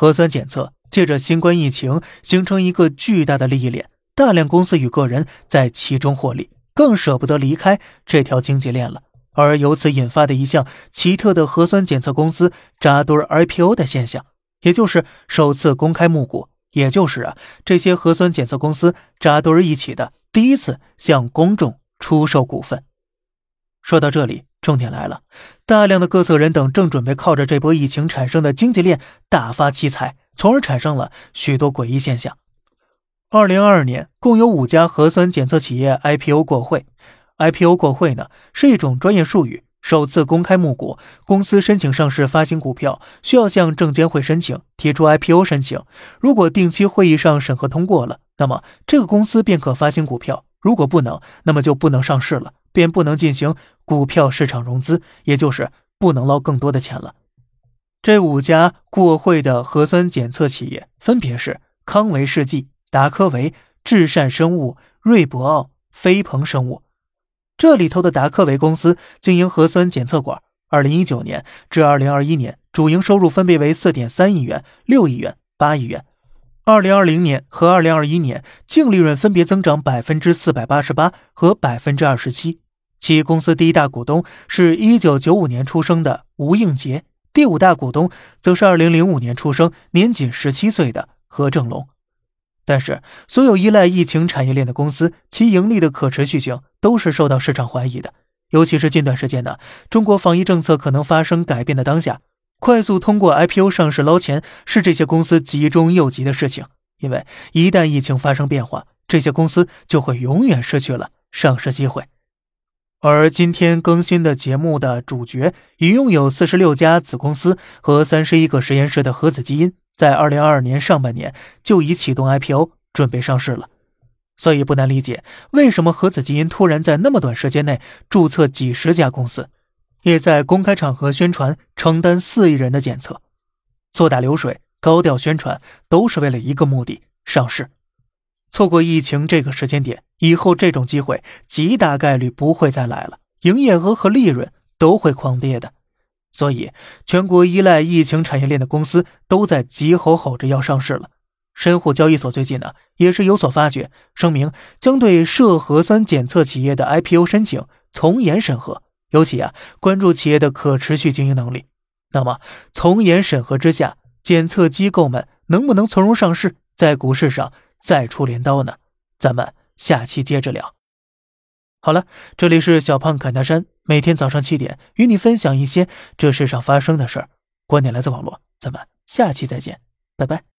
核酸检测借着新冠疫情形成一个巨大的利益链，大量公司与个人在其中获利，更舍不得离开这条经济链了。而由此引发的一项奇特的核酸检测公司扎堆 IPO 的现象，也就是首次公开募股，也就是啊这些核酸检测公司扎堆一起的第一次向公众出售股份。说到这里。重点来了，大量的各色人等正准备靠着这波疫情产生的经济链大发奇财，从而产生了许多诡异现象。二零二二年，共有五家核酸检测企业 IPO 过会。IPO 过会呢，是一种专业术语，首次公开募股。公司申请上市发行股票，需要向证监会申请提出 IPO 申请。如果定期会议上审核通过了，那么这个公司便可发行股票；如果不能，那么就不能上市了。便不能进行股票市场融资，也就是不能捞更多的钱了。这五家过会的核酸检测企业分别是康维世纪、达科维、至善生物、瑞博奥、飞鹏生物。这里头的达科维公司经营核酸检测管，二零一九年至二零二一年主营收入分别为四点三亿元、六亿元、八亿元。二零二零年和二零二一年净利润分别增长百分之四百八十八和百分之二十七。其公司第一大股东是一九九五年出生的吴应杰，第五大股东则是二零零五年出生、年仅十七岁的何正龙。但是，所有依赖疫情产业链的公司，其盈利的可持续性都是受到市场怀疑的。尤其是近段时间呢，中国防疫政策可能发生改变的当下。快速通过 IPO 上市捞钱是这些公司急中又急的事情，因为一旦疫情发生变化，这些公司就会永远失去了上市机会。而今天更新的节目的主角，已拥有四十六家子公司和三十一个实验室的核子基因，在二零二二年上半年就已启动 IPO 准备上市了，所以不难理解为什么核子基因突然在那么短时间内注册几十家公司。也在公开场合宣传承担四亿人的检测，做大流水，高调宣传，都是为了一个目的：上市。错过疫情这个时间点，以后这种机会极大概率不会再来了，营业额和利润都会狂跌的。所以，全国依赖疫情产业链的公司都在急吼吼着要上市了。深沪交易所最近呢，也是有所发觉，声明将对涉核酸检测企业的 IPO 申请从严审核。尤其啊，关注企业的可持续经营能力。那么，从严审核之下，检测机构们能不能从容上市，在股市上再出镰刀呢？咱们下期接着聊。好了，这里是小胖侃大山，每天早上七点与你分享一些这世上发生的事儿。观点来自网络，咱们下期再见，拜拜。